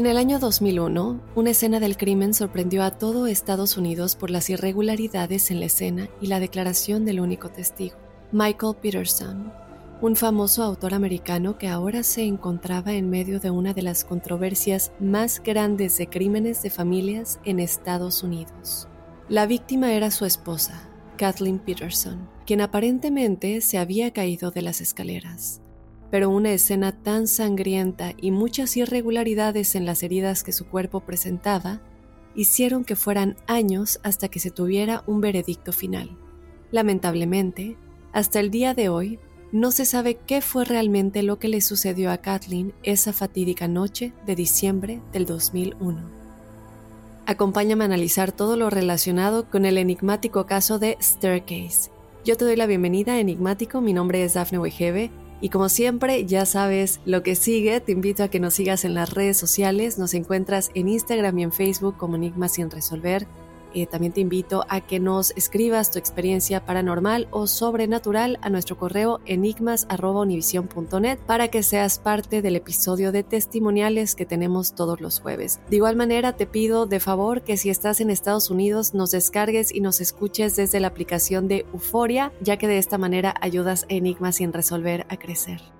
En el año 2001, una escena del crimen sorprendió a todo Estados Unidos por las irregularidades en la escena y la declaración del único testigo, Michael Peterson, un famoso autor americano que ahora se encontraba en medio de una de las controversias más grandes de crímenes de familias en Estados Unidos. La víctima era su esposa, Kathleen Peterson, quien aparentemente se había caído de las escaleras pero una escena tan sangrienta y muchas irregularidades en las heridas que su cuerpo presentaba hicieron que fueran años hasta que se tuviera un veredicto final. Lamentablemente, hasta el día de hoy, no se sabe qué fue realmente lo que le sucedió a Kathleen esa fatídica noche de diciembre del 2001. Acompáñame a analizar todo lo relacionado con el enigmático caso de Staircase. Yo te doy la bienvenida, enigmático, mi nombre es Dafne Wegebe y como siempre, ya sabes lo que sigue, te invito a que nos sigas en las redes sociales, nos encuentras en Instagram y en Facebook como Enigma sin resolver. Eh, también te invito a que nos escribas tu experiencia paranormal o sobrenatural a nuestro correo enigmas.univision.net para que seas parte del episodio de testimoniales que tenemos todos los jueves. De igual manera, te pido de favor que si estás en Estados Unidos nos descargues y nos escuches desde la aplicación de Euforia, ya que de esta manera ayudas a Enigmas sin resolver a crecer.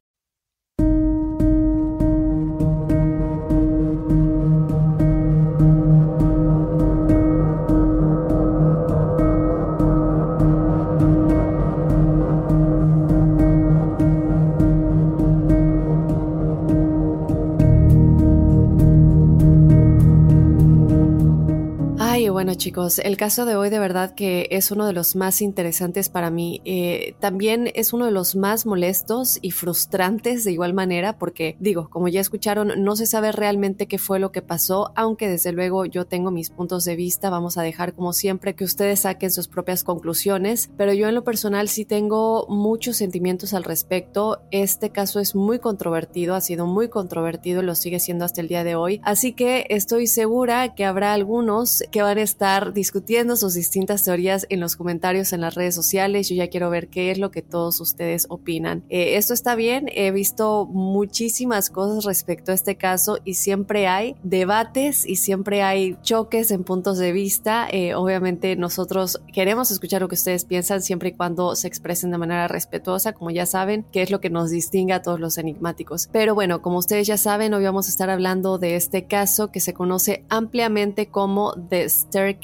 Chicos, el caso de hoy de verdad que es uno de los más interesantes para mí. Eh, también es uno de los más molestos y frustrantes de igual manera porque digo, como ya escucharon, no se sabe realmente qué fue lo que pasó, aunque desde luego yo tengo mis puntos de vista, vamos a dejar como siempre que ustedes saquen sus propias conclusiones, pero yo en lo personal sí tengo muchos sentimientos al respecto. Este caso es muy controvertido, ha sido muy controvertido, lo sigue siendo hasta el día de hoy, así que estoy segura que habrá algunos que van a estar discutiendo sus distintas teorías en los comentarios en las redes sociales. Yo ya quiero ver qué es lo que todos ustedes opinan. Eh, esto está bien, he visto muchísimas cosas respecto a este caso y siempre hay debates y siempre hay choques en puntos de vista. Eh, obviamente nosotros queremos escuchar lo que ustedes piensan siempre y cuando se expresen de manera respetuosa, como ya saben, que es lo que nos distingue a todos los enigmáticos. Pero bueno, como ustedes ya saben, hoy vamos a estar hablando de este caso que se conoce ampliamente como The Staircase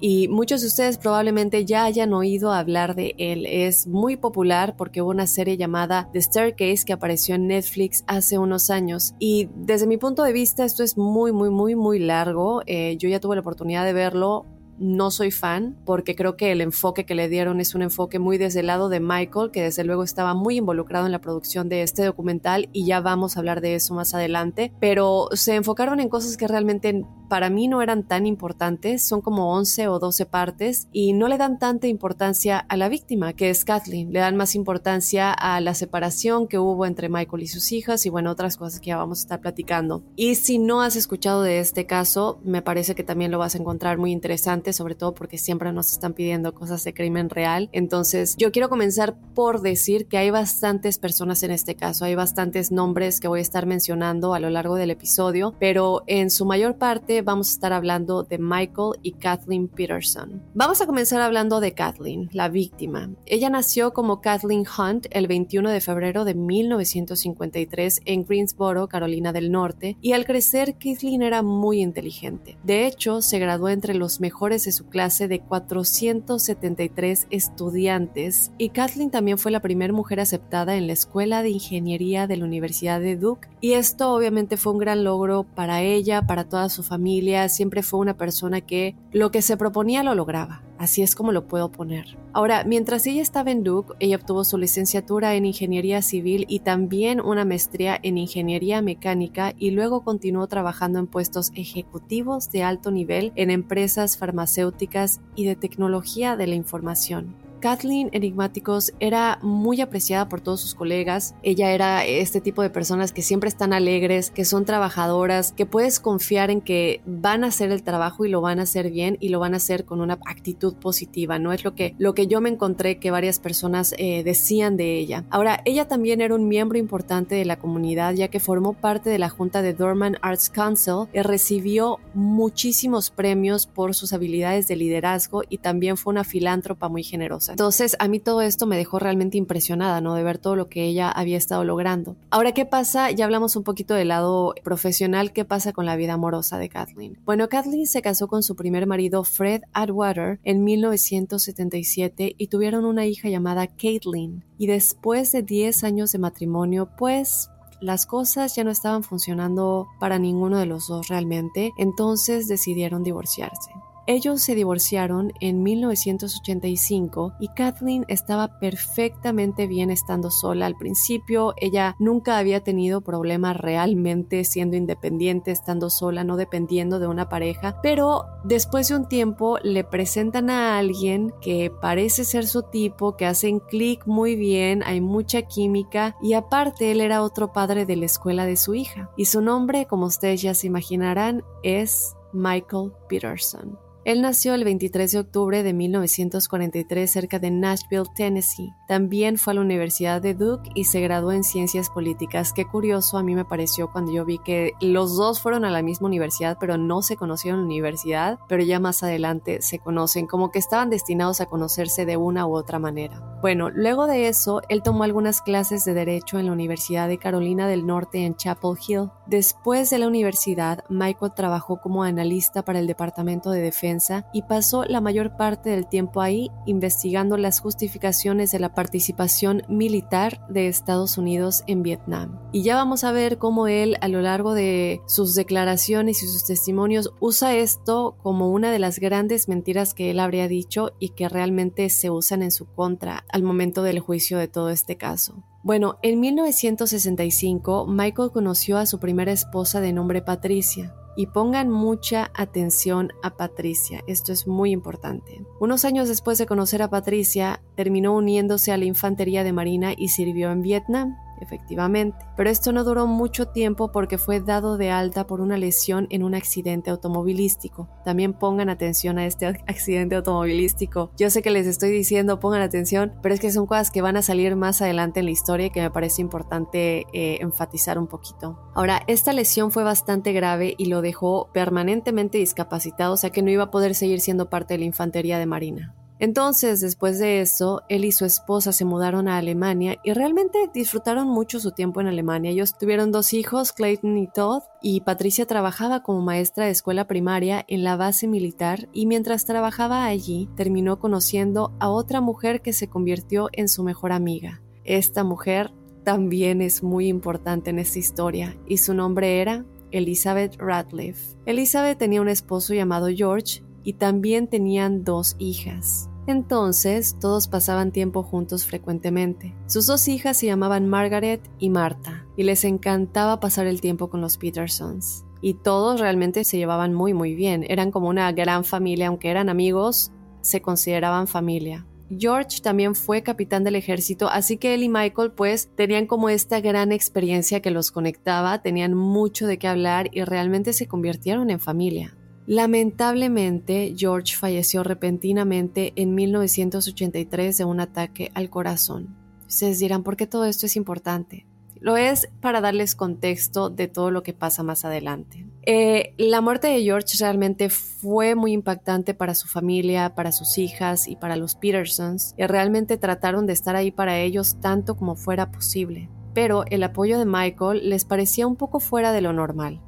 y muchos de ustedes probablemente ya hayan oído hablar de él. Es muy popular porque hubo una serie llamada The Staircase que apareció en Netflix hace unos años y desde mi punto de vista esto es muy muy muy muy largo. Eh, yo ya tuve la oportunidad de verlo no soy fan porque creo que el enfoque que le dieron es un enfoque muy desde el lado de Michael, que desde luego estaba muy involucrado en la producción de este documental y ya vamos a hablar de eso más adelante, pero se enfocaron en cosas que realmente para mí no eran tan importantes, son como 11 o 12 partes y no le dan tanta importancia a la víctima, que es Kathleen, le dan más importancia a la separación que hubo entre Michael y sus hijas y bueno, otras cosas que ya vamos a estar platicando. Y si no has escuchado de este caso, me parece que también lo vas a encontrar muy interesante, sobre todo porque siempre nos están pidiendo cosas de crimen real. Entonces, yo quiero comenzar por decir que hay bastantes personas en este caso, hay bastantes nombres que voy a estar mencionando a lo largo del episodio, pero en su mayor parte vamos a estar hablando de Michael y Kathleen Peterson. Vamos a comenzar hablando de Kathleen, la víctima. Ella nació como Kathleen Hunt el 21 de febrero de 1953 en Greensboro, Carolina del Norte, y al crecer Kathleen era muy inteligente. De hecho, se graduó entre los mejores de su clase de 473 estudiantes y Kathleen también fue la primera mujer aceptada en la Escuela de Ingeniería de la Universidad de Duke y esto obviamente fue un gran logro para ella, para toda su familia siempre fue una persona que lo que se proponía lo lograba. Así es como lo puedo poner. Ahora, mientras ella estaba en Duke, ella obtuvo su licenciatura en Ingeniería Civil y también una maestría en Ingeniería Mecánica y luego continuó trabajando en puestos ejecutivos de alto nivel en empresas farmacéuticas y de tecnología de la información. Kathleen Enigmáticos era muy apreciada por todos sus colegas. Ella era este tipo de personas que siempre están alegres, que son trabajadoras, que puedes confiar en que van a hacer el trabajo y lo van a hacer bien y lo van a hacer con una actitud positiva. No es lo que, lo que yo me encontré que varias personas eh, decían de ella. Ahora, ella también era un miembro importante de la comunidad ya que formó parte de la junta de Dorman Arts Council y recibió muchísimos premios por sus habilidades de liderazgo y también fue una filántropa muy generosa. Entonces, a mí todo esto me dejó realmente impresionada, ¿no? De ver todo lo que ella había estado logrando. Ahora, ¿qué pasa? Ya hablamos un poquito del lado profesional, ¿qué pasa con la vida amorosa de Kathleen? Bueno, Kathleen se casó con su primer marido, Fred Atwater, en 1977 y tuvieron una hija llamada Caitlin. Y después de 10 años de matrimonio, pues las cosas ya no estaban funcionando para ninguno de los dos realmente, entonces decidieron divorciarse. Ellos se divorciaron en 1985 y Kathleen estaba perfectamente bien estando sola al principio. Ella nunca había tenido problemas realmente siendo independiente, estando sola, no dependiendo de una pareja. Pero después de un tiempo le presentan a alguien que parece ser su tipo, que hacen clic muy bien, hay mucha química y aparte él era otro padre de la escuela de su hija. Y su nombre, como ustedes ya se imaginarán, es Michael Peterson. Él nació el 23 de octubre de 1943 cerca de Nashville, Tennessee. También fue a la Universidad de Duke y se graduó en Ciencias Políticas. Qué curioso a mí me pareció cuando yo vi que los dos fueron a la misma universidad, pero no se conocieron en la universidad, pero ya más adelante se conocen, como que estaban destinados a conocerse de una u otra manera. Bueno, luego de eso, él tomó algunas clases de Derecho en la Universidad de Carolina del Norte en Chapel Hill Después de la universidad, Michael trabajó como analista para el Departamento de Defensa y pasó la mayor parte del tiempo ahí investigando las justificaciones de la participación militar de Estados Unidos en Vietnam. Y ya vamos a ver cómo él a lo largo de sus declaraciones y sus testimonios usa esto como una de las grandes mentiras que él habría dicho y que realmente se usan en su contra al momento del juicio de todo este caso. Bueno, en 1965 Michael conoció a su primera esposa de nombre Patricia. Y pongan mucha atención a Patricia, esto es muy importante. Unos años después de conocer a Patricia, terminó uniéndose a la Infantería de Marina y sirvió en Vietnam efectivamente. Pero esto no duró mucho tiempo porque fue dado de alta por una lesión en un accidente automovilístico. También pongan atención a este accidente automovilístico. Yo sé que les estoy diciendo pongan atención, pero es que son cosas que van a salir más adelante en la historia y que me parece importante eh, enfatizar un poquito. Ahora, esta lesión fue bastante grave y lo dejó permanentemente discapacitado, o sea que no iba a poder seguir siendo parte de la infantería de Marina. Entonces, después de eso, él y su esposa se mudaron a Alemania y realmente disfrutaron mucho su tiempo en Alemania. Ellos tuvieron dos hijos, Clayton y Todd, y Patricia trabajaba como maestra de escuela primaria en la base militar y mientras trabajaba allí terminó conociendo a otra mujer que se convirtió en su mejor amiga. Esta mujer también es muy importante en esta historia y su nombre era Elizabeth Radcliffe. Elizabeth tenía un esposo llamado George y también tenían dos hijas. Entonces, todos pasaban tiempo juntos frecuentemente. Sus dos hijas se llamaban Margaret y Marta, y les encantaba pasar el tiempo con los Petersons. Y todos realmente se llevaban muy muy bien, eran como una gran familia, aunque eran amigos, se consideraban familia. George también fue capitán del ejército, así que él y Michael pues tenían como esta gran experiencia que los conectaba, tenían mucho de qué hablar y realmente se convirtieron en familia. Lamentablemente, George falleció repentinamente en 1983 de un ataque al corazón. Ustedes dirán, ¿por qué todo esto es importante? Lo es para darles contexto de todo lo que pasa más adelante. Eh, la muerte de George realmente fue muy impactante para su familia, para sus hijas y para los Petersons, y realmente trataron de estar ahí para ellos tanto como fuera posible. Pero el apoyo de Michael les parecía un poco fuera de lo normal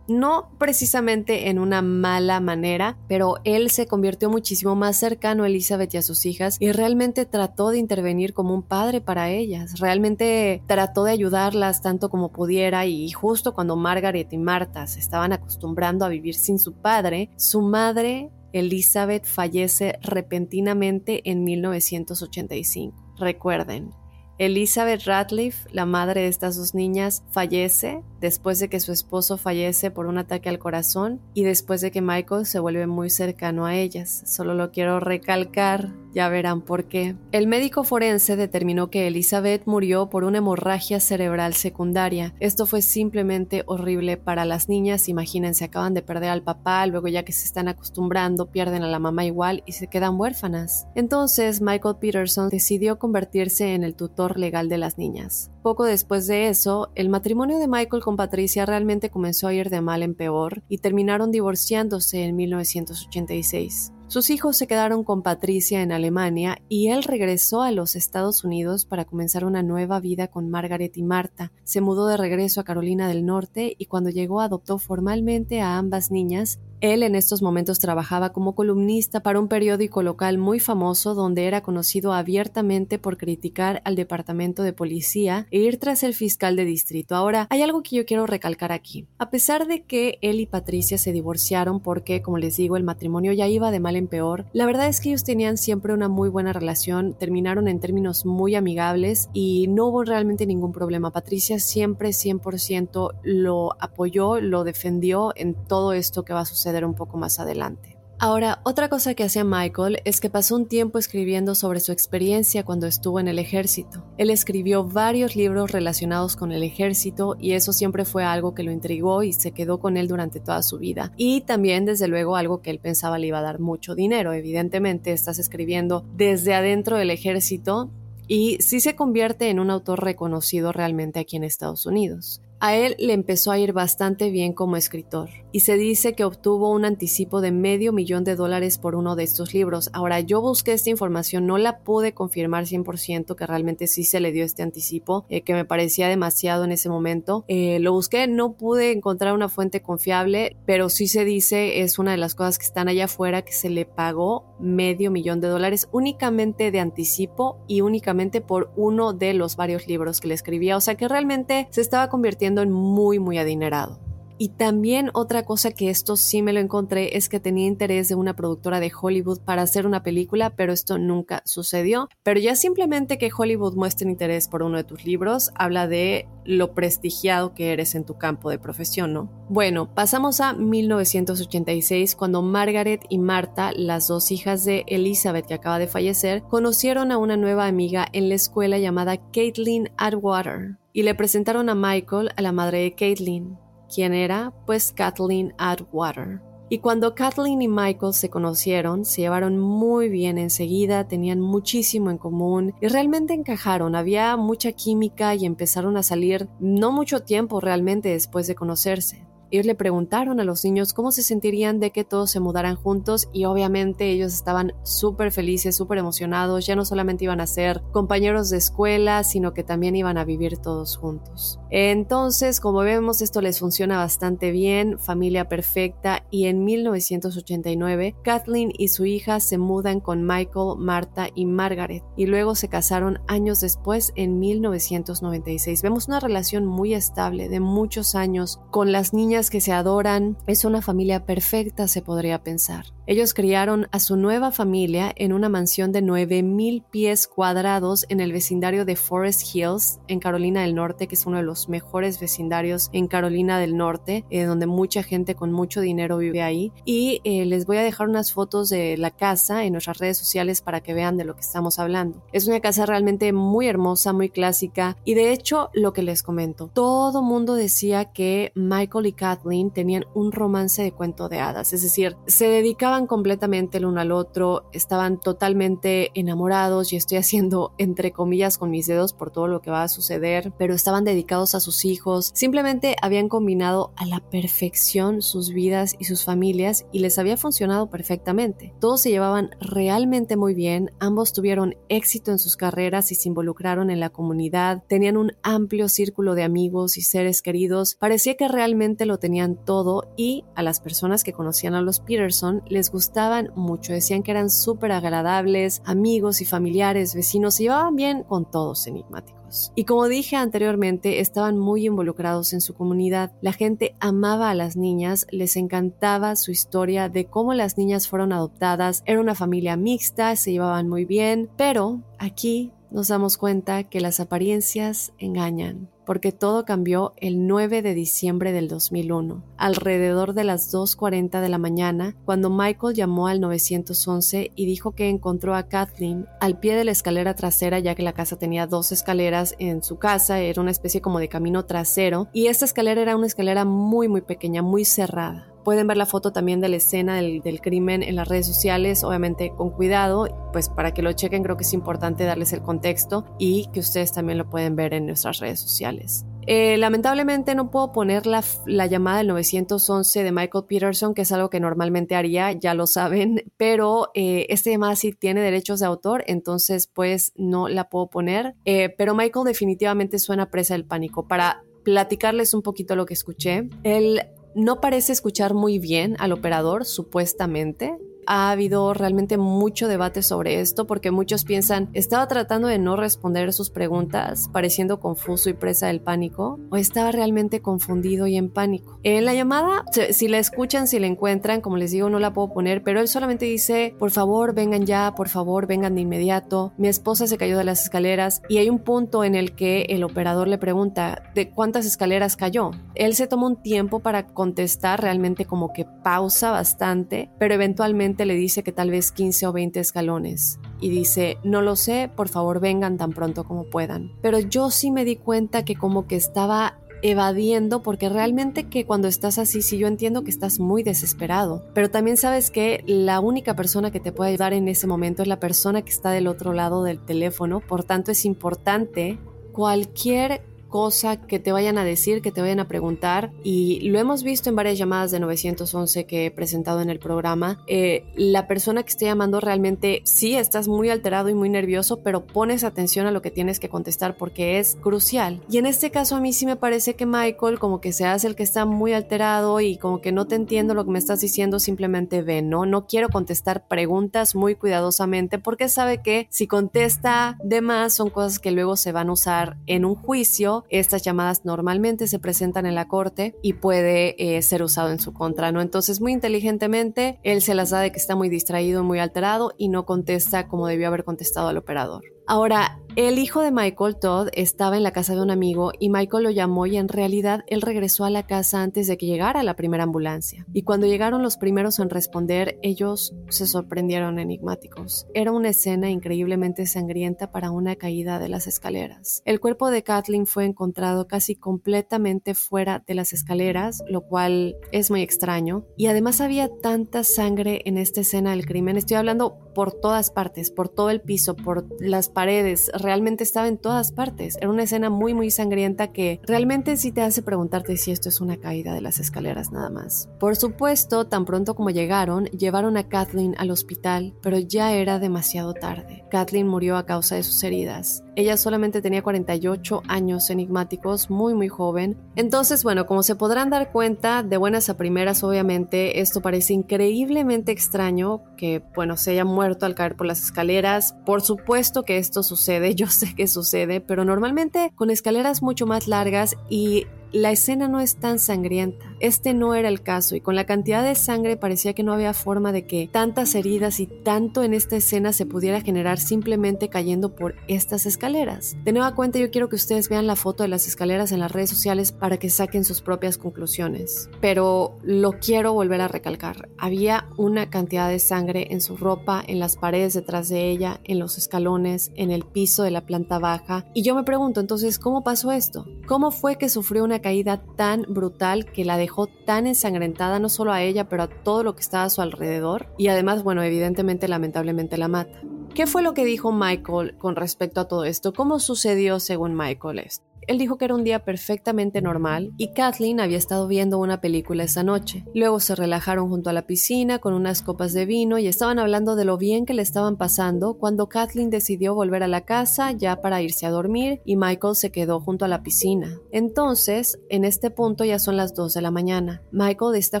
no precisamente en una mala manera, pero él se convirtió muchísimo más cercano a Elizabeth y a sus hijas y realmente trató de intervenir como un padre para ellas, realmente trató de ayudarlas tanto como pudiera y justo cuando Margaret y Marta se estaban acostumbrando a vivir sin su padre, su madre Elizabeth fallece repentinamente en 1985. Recuerden, Elizabeth Radcliffe, la madre de estas dos niñas, fallece después de que su esposo fallece por un ataque al corazón y después de que Michael se vuelve muy cercano a ellas. Solo lo quiero recalcar, ya verán por qué. El médico forense determinó que Elizabeth murió por una hemorragia cerebral secundaria. Esto fue simplemente horrible para las niñas. Imagínense, acaban de perder al papá, luego ya que se están acostumbrando, pierden a la mamá igual y se quedan huérfanas. Entonces, Michael Peterson decidió convertirse en el tutor legal de las niñas. Poco después de eso, el matrimonio de Michael con Patricia realmente comenzó a ir de mal en peor y terminaron divorciándose en 1986. Sus hijos se quedaron con Patricia en Alemania y él regresó a los Estados Unidos para comenzar una nueva vida con Margaret y Marta. Se mudó de regreso a Carolina del Norte y cuando llegó adoptó formalmente a ambas niñas él en estos momentos trabajaba como columnista para un periódico local muy famoso donde era conocido abiertamente por criticar al departamento de policía e ir tras el fiscal de distrito. Ahora, hay algo que yo quiero recalcar aquí. A pesar de que él y Patricia se divorciaron porque, como les digo, el matrimonio ya iba de mal en peor, la verdad es que ellos tenían siempre una muy buena relación, terminaron en términos muy amigables y no hubo realmente ningún problema. Patricia siempre 100% lo apoyó, lo defendió en todo esto que va a suceder un poco más adelante. Ahora, otra cosa que hacía Michael es que pasó un tiempo escribiendo sobre su experiencia cuando estuvo en el ejército. Él escribió varios libros relacionados con el ejército y eso siempre fue algo que lo intrigó y se quedó con él durante toda su vida. Y también, desde luego, algo que él pensaba le iba a dar mucho dinero. Evidentemente, estás escribiendo desde adentro del ejército y sí se convierte en un autor reconocido realmente aquí en Estados Unidos. A él le empezó a ir bastante bien como escritor. Y se dice que obtuvo un anticipo de medio millón de dólares por uno de estos libros. Ahora, yo busqué esta información, no la pude confirmar 100% que realmente sí se le dio este anticipo, eh, que me parecía demasiado en ese momento. Eh, lo busqué, no pude encontrar una fuente confiable, pero sí se dice, es una de las cosas que están allá afuera, que se le pagó medio millón de dólares únicamente de anticipo y únicamente por uno de los varios libros que le escribía. O sea que realmente se estaba convirtiendo en muy, muy adinerado. Y también otra cosa que esto sí me lo encontré es que tenía interés de una productora de Hollywood para hacer una película, pero esto nunca sucedió. Pero ya simplemente que Hollywood muestre interés por uno de tus libros habla de lo prestigiado que eres en tu campo de profesión, ¿no? Bueno, pasamos a 1986 cuando Margaret y Marta, las dos hijas de Elizabeth que acaba de fallecer, conocieron a una nueva amiga en la escuela llamada Caitlin Atwater y le presentaron a Michael a la madre de Caitlin. ¿Quién era? Pues Kathleen Atwater. Y cuando Kathleen y Michael se conocieron, se llevaron muy bien enseguida, tenían muchísimo en común y realmente encajaron, había mucha química y empezaron a salir no mucho tiempo realmente después de conocerse. Ellos le preguntaron a los niños cómo se sentirían de que todos se mudaran juntos y obviamente ellos estaban súper felices, súper emocionados. Ya no solamente iban a ser compañeros de escuela, sino que también iban a vivir todos juntos. Entonces, como vemos, esto les funciona bastante bien, familia perfecta y en 1989 Kathleen y su hija se mudan con Michael, Marta y Margaret y luego se casaron años después en 1996. Vemos una relación muy estable de muchos años con las niñas que se adoran, es una familia perfecta, se podría pensar. Ellos criaron a su nueva familia en una mansión de 9.000 pies cuadrados en el vecindario de Forest Hills, en Carolina del Norte, que es uno de los mejores vecindarios en Carolina del Norte, eh, donde mucha gente con mucho dinero vive ahí. Y eh, les voy a dejar unas fotos de la casa en nuestras redes sociales para que vean de lo que estamos hablando. Es una casa realmente muy hermosa, muy clásica, y de hecho, lo que les comento, todo mundo decía que Michael y Kathleen tenían un romance de cuento de hadas, es decir, se dedicaban completamente el uno al otro, estaban totalmente enamorados y estoy haciendo entre comillas con mis dedos por todo lo que va a suceder, pero estaban dedicados a sus hijos, simplemente habían combinado a la perfección sus vidas y sus familias y les había funcionado perfectamente. Todos se llevaban realmente muy bien, ambos tuvieron éxito en sus carreras y se involucraron en la comunidad, tenían un amplio círculo de amigos y seres queridos, parecía que realmente lo tenían todo y a las personas que conocían a los Peterson les gustaban mucho, decían que eran súper agradables, amigos y familiares, vecinos, se llevaban bien con todos enigmáticos. Y como dije anteriormente, estaban muy involucrados en su comunidad. La gente amaba a las niñas, les encantaba su historia de cómo las niñas fueron adoptadas, era una familia mixta, se llevaban muy bien, pero aquí nos damos cuenta que las apariencias engañan porque todo cambió el 9 de diciembre del 2001, alrededor de las 2.40 de la mañana, cuando Michael llamó al 911 y dijo que encontró a Kathleen al pie de la escalera trasera, ya que la casa tenía dos escaleras en su casa, era una especie como de camino trasero, y esta escalera era una escalera muy muy pequeña, muy cerrada. Pueden ver la foto también de la escena del, crimen en las redes sociales, obviamente con cuidado, pues para que lo chequen creo que es importante darles el contexto y que ustedes también lo pueden ver en nuestras redes sociales. Eh, lamentablemente no puedo poner la, llamada del 911 de Michael Peterson, que es algo que normalmente haría, ya lo saben, pero eh, esta llamada sí tiene derechos de autor, entonces pues no la puedo poner. Eh, pero Michael definitivamente suena presa del pánico. Para platicarles un poquito lo que escuché, él no parece escuchar muy bien al operador, supuestamente ha habido realmente mucho debate sobre esto porque muchos piensan, estaba tratando de no responder sus preguntas, pareciendo confuso y presa del pánico, o estaba realmente confundido y en pánico. En la llamada, si la escuchan, si la encuentran, como les digo, no la puedo poner, pero él solamente dice, por favor, vengan ya, por favor, vengan de inmediato. Mi esposa se cayó de las escaleras y hay un punto en el que el operador le pregunta, ¿de cuántas escaleras cayó? Él se toma un tiempo para contestar, realmente como que pausa bastante, pero eventualmente le dice que tal vez 15 o 20 escalones y dice, no lo sé, por favor vengan tan pronto como puedan. Pero yo sí me di cuenta que como que estaba evadiendo porque realmente que cuando estás así, sí yo entiendo que estás muy desesperado, pero también sabes que la única persona que te puede ayudar en ese momento es la persona que está del otro lado del teléfono, por tanto es importante cualquier cosa que te vayan a decir, que te vayan a preguntar. Y lo hemos visto en varias llamadas de 911 que he presentado en el programa. Eh, la persona que esté llamando realmente sí estás muy alterado y muy nervioso, pero pones atención a lo que tienes que contestar porque es crucial. Y en este caso a mí sí me parece que Michael como que se hace el que está muy alterado y como que no te entiendo lo que me estás diciendo, simplemente ve, ¿no? No quiero contestar preguntas muy cuidadosamente porque sabe que si contesta de más son cosas que luego se van a usar en un juicio. Estas llamadas normalmente se presentan en la corte y puede eh, ser usado en su contra, ¿no? Entonces muy inteligentemente él se las da de que está muy distraído, muy alterado y no contesta como debió haber contestado al operador. Ahora, el hijo de Michael Todd estaba en la casa de un amigo y Michael lo llamó y en realidad él regresó a la casa antes de que llegara la primera ambulancia. Y cuando llegaron los primeros en responder, ellos se sorprendieron enigmáticos. Era una escena increíblemente sangrienta para una caída de las escaleras. El cuerpo de Kathleen fue encontrado casi completamente fuera de las escaleras, lo cual es muy extraño. Y además había tanta sangre en esta escena del crimen. Estoy hablando por todas partes, por todo el piso, por las paredes, realmente estaba en todas partes. Era una escena muy, muy sangrienta que realmente sí te hace preguntarte si esto es una caída de las escaleras nada más. Por supuesto, tan pronto como llegaron, llevaron a Kathleen al hospital, pero ya era demasiado tarde. Kathleen murió a causa de sus heridas. Ella solamente tenía 48 años enigmáticos, muy muy joven. Entonces, bueno, como se podrán dar cuenta, de buenas a primeras, obviamente, esto parece increíblemente extraño que, bueno, se haya muerto al caer por las escaleras. Por supuesto que esto sucede, yo sé que sucede, pero normalmente con escaleras mucho más largas y la escena no es tan sangrienta. Este no era el caso y con la cantidad de sangre parecía que no había forma de que tantas heridas y tanto en esta escena se pudiera generar simplemente cayendo por estas escaleras. De nueva cuenta yo quiero que ustedes vean la foto de las escaleras en las redes sociales para que saquen sus propias conclusiones. Pero lo quiero volver a recalcar. Había una cantidad de sangre en su ropa, en las paredes detrás de ella, en los escalones, en el piso de la planta baja. Y yo me pregunto entonces, ¿cómo pasó esto? ¿Cómo fue que sufrió una caída tan brutal que la dejó tan ensangrentada no solo a ella, pero a todo lo que estaba a su alrededor. Y además, bueno, evidentemente, lamentablemente la mata. ¿Qué fue lo que dijo Michael con respecto a todo esto? ¿Cómo sucedió según Michael? Él dijo que era un día perfectamente normal y Kathleen había estado viendo una película esa noche. Luego se relajaron junto a la piscina con unas copas de vino y estaban hablando de lo bien que le estaban pasando cuando Kathleen decidió volver a la casa ya para irse a dormir y Michael se quedó junto a la piscina. Entonces, en este punto ya son las 2 de la mañana. Michael está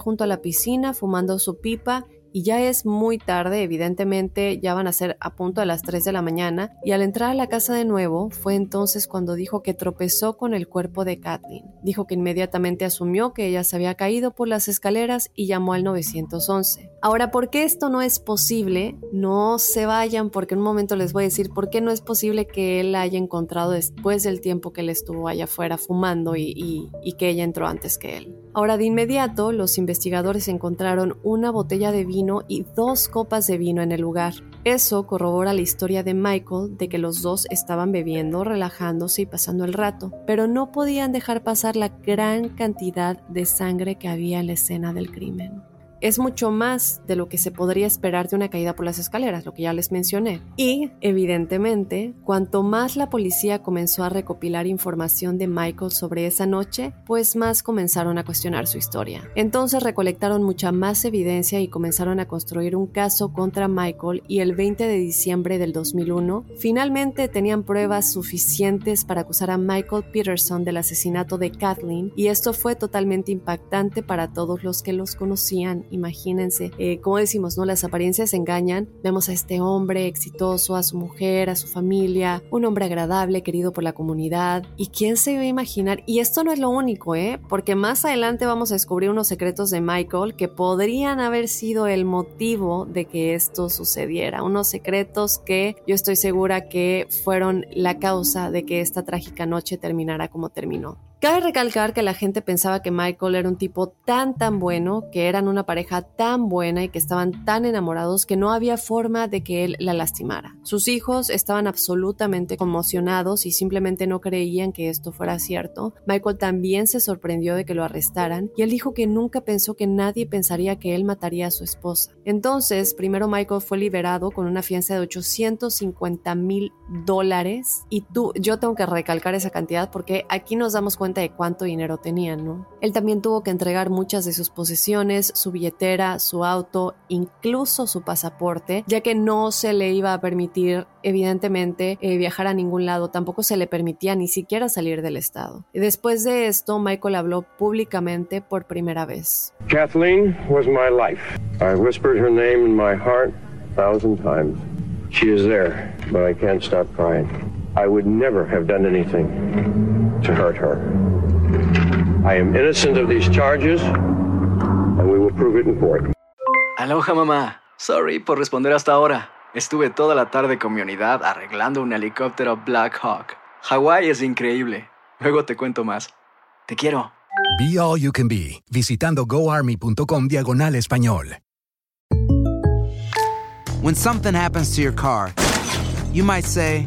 junto a la piscina fumando su pipa y ya es muy tarde, evidentemente ya van a ser a punto de las 3 de la mañana, y al entrar a la casa de nuevo fue entonces cuando dijo que tropezó con el cuerpo de Kathleen. Dijo que inmediatamente asumió que ella se había caído por las escaleras y llamó al 911. Ahora, ¿por qué esto no es posible? No se vayan porque en un momento les voy a decir por qué no es posible que él la haya encontrado después del tiempo que él estuvo allá afuera fumando y, y que ella entró antes que él. Ahora, de inmediato, los investigadores encontraron una botella de vino y dos copas de vino en el lugar. Eso corrobora la historia de Michael de que los dos estaban bebiendo, relajándose y pasando el rato, pero no podían dejar pasar la gran cantidad de sangre que había en la escena del crimen es mucho más de lo que se podría esperar de una caída por las escaleras, lo que ya les mencioné. Y, evidentemente, cuanto más la policía comenzó a recopilar información de Michael sobre esa noche, pues más comenzaron a cuestionar su historia. Entonces recolectaron mucha más evidencia y comenzaron a construir un caso contra Michael y el 20 de diciembre del 2001, finalmente tenían pruebas suficientes para acusar a Michael Peterson del asesinato de Kathleen y esto fue totalmente impactante para todos los que los conocían imagínense, eh, como decimos, ¿no? Las apariencias engañan. Vemos a este hombre exitoso, a su mujer, a su familia, un hombre agradable, querido por la comunidad. ¿Y quién se iba a imaginar? Y esto no es lo único, ¿eh? Porque más adelante vamos a descubrir unos secretos de Michael que podrían haber sido el motivo de que esto sucediera. Unos secretos que yo estoy segura que fueron la causa de que esta trágica noche terminara como terminó. Cabe recalcar que la gente pensaba que Michael era un tipo tan tan bueno, que eran una pareja tan buena y que estaban tan enamorados que no había forma de que él la lastimara. Sus hijos estaban absolutamente conmocionados y simplemente no creían que esto fuera cierto. Michael también se sorprendió de que lo arrestaran y él dijo que nunca pensó que nadie pensaría que él mataría a su esposa. Entonces, primero Michael fue liberado con una fianza de 850 mil dólares y tú, yo tengo que recalcar esa cantidad porque aquí nos damos cuenta de cuánto dinero tenían, ¿no? Él también tuvo que entregar muchas de sus posesiones, su billetera, su auto, incluso su pasaporte, ya que no se le iba a permitir, evidentemente, eh, viajar a ningún lado, tampoco se le permitía ni siquiera salir del estado. Después de esto, Michael habló públicamente por primera vez. Kathleen was my life. I whispered her name in my heart a thousand times. She is there, but I can't stop crying. I would never have done anything to hurt her. I am innocent of these charges, and we will prove it in court. Aloha mamá. Sorry por responder hasta ahora. Estuve toda la tarde con mi unidad arreglando un helicóptero Black Hawk. Hawái es increíble. Luego te cuento más. Te quiero. Be All You Can Be, visitando goarmy.com diagonal español. When something happens to your car, you might say,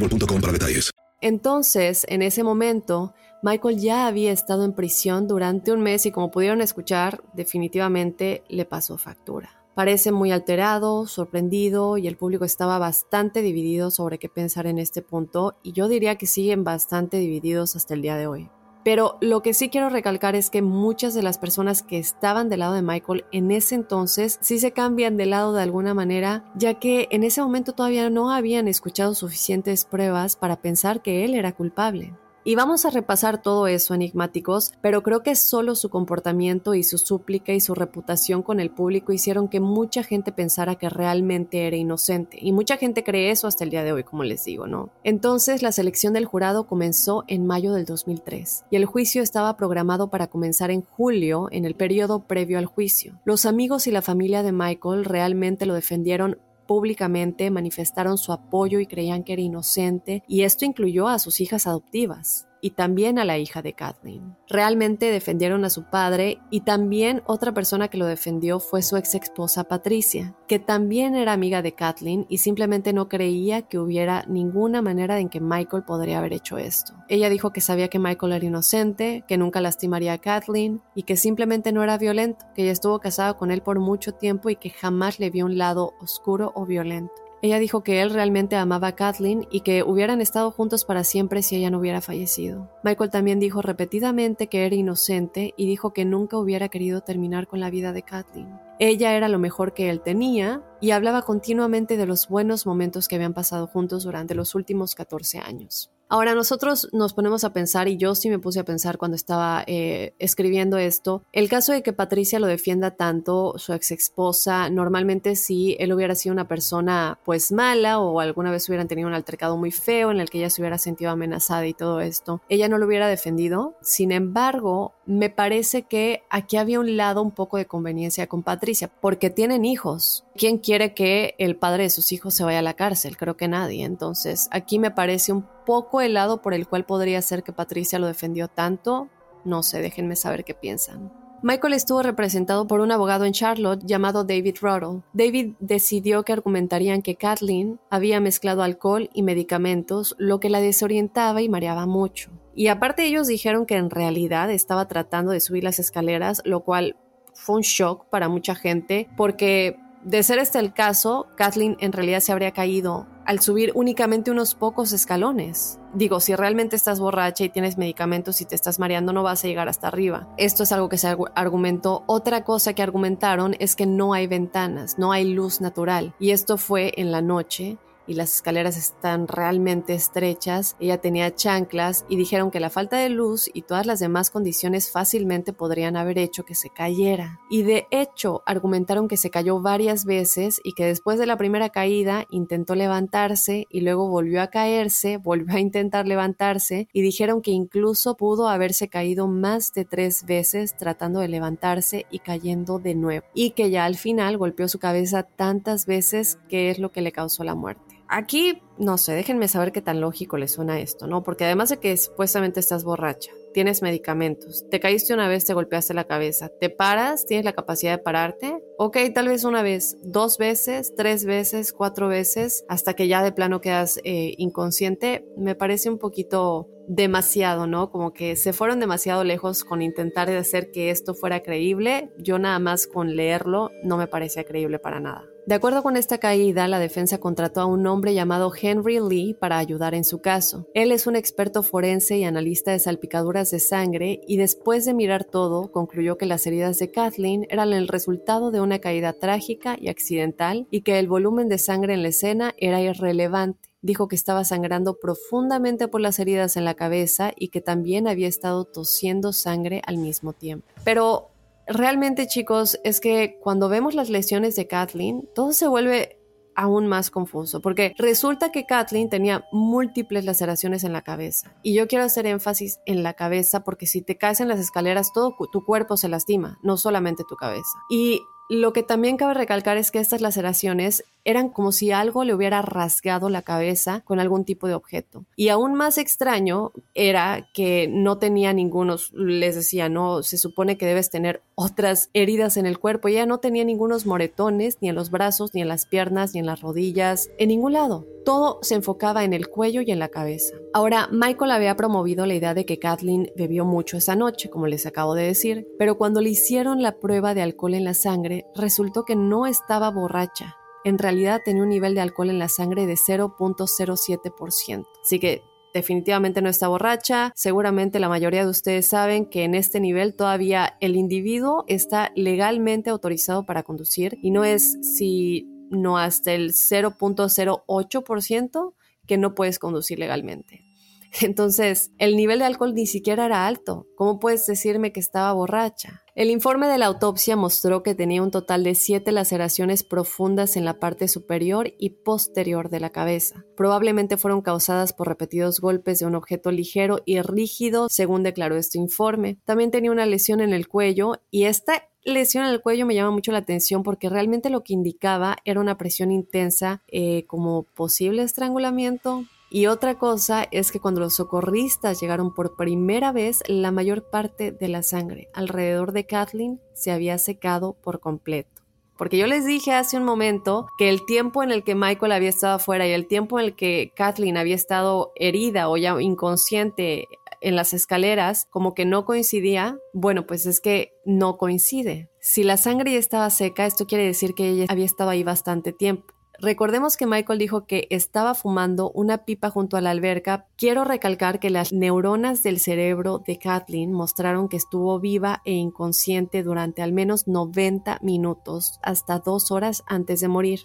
Entonces, en ese momento, Michael ya había estado en prisión durante un mes y como pudieron escuchar, definitivamente le pasó factura. Parece muy alterado, sorprendido y el público estaba bastante dividido sobre qué pensar en este punto y yo diría que siguen bastante divididos hasta el día de hoy. Pero lo que sí quiero recalcar es que muchas de las personas que estaban del lado de Michael en ese entonces sí se cambian de lado de alguna manera, ya que en ese momento todavía no habían escuchado suficientes pruebas para pensar que él era culpable. Y vamos a repasar todo eso, enigmáticos, pero creo que solo su comportamiento y su súplica y su reputación con el público hicieron que mucha gente pensara que realmente era inocente. Y mucha gente cree eso hasta el día de hoy, como les digo, ¿no? Entonces, la selección del jurado comenzó en mayo del 2003 y el juicio estaba programado para comenzar en julio, en el periodo previo al juicio. Los amigos y la familia de Michael realmente lo defendieron públicamente manifestaron su apoyo y creían que era inocente, y esto incluyó a sus hijas adoptivas y también a la hija de Kathleen. Realmente defendieron a su padre y también otra persona que lo defendió fue su ex esposa Patricia, que también era amiga de Kathleen y simplemente no creía que hubiera ninguna manera en que Michael podría haber hecho esto. Ella dijo que sabía que Michael era inocente, que nunca lastimaría a Kathleen y que simplemente no era violento, que ella estuvo casada con él por mucho tiempo y que jamás le vio un lado oscuro o violento. Ella dijo que él realmente amaba a Kathleen y que hubieran estado juntos para siempre si ella no hubiera fallecido. Michael también dijo repetidamente que era inocente y dijo que nunca hubiera querido terminar con la vida de Kathleen. Ella era lo mejor que él tenía y hablaba continuamente de los buenos momentos que habían pasado juntos durante los últimos 14 años. Ahora nosotros nos ponemos a pensar, y yo sí me puse a pensar cuando estaba eh, escribiendo esto, el caso de que Patricia lo defienda tanto, su ex esposa, normalmente si él hubiera sido una persona pues mala o alguna vez hubieran tenido un altercado muy feo en el que ella se hubiera sentido amenazada y todo esto, ella no lo hubiera defendido. Sin embargo, me parece que aquí había un lado un poco de conveniencia con Patricia, porque tienen hijos. ¿Quién quiere que el padre de sus hijos se vaya a la cárcel? Creo que nadie. Entonces, aquí me parece un poco el lado por el cual podría ser que Patricia lo defendió tanto. No sé, déjenme saber qué piensan. Michael estuvo representado por un abogado en Charlotte llamado David Ruddle. David decidió que argumentarían que Kathleen había mezclado alcohol y medicamentos, lo que la desorientaba y mareaba mucho. Y aparte ellos dijeron que en realidad estaba tratando de subir las escaleras, lo cual fue un shock para mucha gente porque de ser este el caso, Kathleen en realidad se habría caído al subir únicamente unos pocos escalones. Digo, si realmente estás borracha y tienes medicamentos y te estás mareando, no vas a llegar hasta arriba. Esto es algo que se argumentó. Otra cosa que argumentaron es que no hay ventanas, no hay luz natural. Y esto fue en la noche y las escaleras están realmente estrechas. Ella tenía chanclas y dijeron que la falta de luz y todas las demás condiciones fácilmente podrían haber hecho que se cayera. Y de hecho argumentaron que se cayó varias veces y que después de la primera caída intentó levantarse y luego volvió a caerse, volvió a intentar levantarse y dijeron que incluso pudo haberse caído más de tres veces tratando de levantarse y cayendo de nuevo. Y que ya al final golpeó su cabeza tantas veces que es lo que le causó la muerte. Aquí, no sé, déjenme saber qué tan lógico les suena esto, ¿no? Porque además de que supuestamente estás borracha, tienes medicamentos, te caíste una vez, te golpeaste la cabeza, te paras, tienes la capacidad de pararte, ok, tal vez una vez, dos veces, tres veces, cuatro veces, hasta que ya de plano quedas eh, inconsciente, me parece un poquito demasiado, ¿no? Como que se fueron demasiado lejos con intentar hacer que esto fuera creíble. Yo nada más con leerlo no me parecía creíble para nada. De acuerdo con esta caída, la defensa contrató a un hombre llamado Henry Lee para ayudar en su caso. Él es un experto forense y analista de salpicaduras de sangre y después de mirar todo, concluyó que las heridas de Kathleen eran el resultado de una caída trágica y accidental y que el volumen de sangre en la escena era irrelevante. Dijo que estaba sangrando profundamente por las heridas en la cabeza y que también había estado tosiendo sangre al mismo tiempo. Pero realmente chicos, es que cuando vemos las lesiones de Kathleen, todo se vuelve aún más confuso, porque resulta que Kathleen tenía múltiples laceraciones en la cabeza. Y yo quiero hacer énfasis en la cabeza porque si te caes en las escaleras, todo tu cuerpo se lastima, no solamente tu cabeza. Y lo que también cabe recalcar es que estas laceraciones eran como si algo le hubiera rasgado la cabeza con algún tipo de objeto. Y aún más extraño era que no tenía ningunos, les decía, no, se supone que debes tener otras heridas en el cuerpo. Ella no tenía ningunos moretones, ni en los brazos, ni en las piernas, ni en las rodillas, en ningún lado. Todo se enfocaba en el cuello y en la cabeza. Ahora, Michael había promovido la idea de que Kathleen bebió mucho esa noche, como les acabo de decir, pero cuando le hicieron la prueba de alcohol en la sangre, resultó que no estaba borracha en realidad tenía un nivel de alcohol en la sangre de 0.07%. Así que definitivamente no está borracha. Seguramente la mayoría de ustedes saben que en este nivel todavía el individuo está legalmente autorizado para conducir y no es si no hasta el 0.08% que no puedes conducir legalmente. Entonces, el nivel de alcohol ni siquiera era alto. ¿Cómo puedes decirme que estaba borracha? El informe de la autopsia mostró que tenía un total de siete laceraciones profundas en la parte superior y posterior de la cabeza. Probablemente fueron causadas por repetidos golpes de un objeto ligero y rígido, según declaró este informe. También tenía una lesión en el cuello y esta lesión en el cuello me llama mucho la atención porque realmente lo que indicaba era una presión intensa eh, como posible estrangulamiento, y otra cosa es que cuando los socorristas llegaron por primera vez, la mayor parte de la sangre alrededor de Kathleen se había secado por completo. Porque yo les dije hace un momento que el tiempo en el que Michael había estado afuera y el tiempo en el que Kathleen había estado herida o ya inconsciente en las escaleras como que no coincidía, bueno, pues es que no coincide. Si la sangre ya estaba seca, esto quiere decir que ella había estado ahí bastante tiempo. Recordemos que Michael dijo que estaba fumando una pipa junto a la alberca. Quiero recalcar que las neuronas del cerebro de Kathleen mostraron que estuvo viva e inconsciente durante al menos 90 minutos, hasta dos horas antes de morir.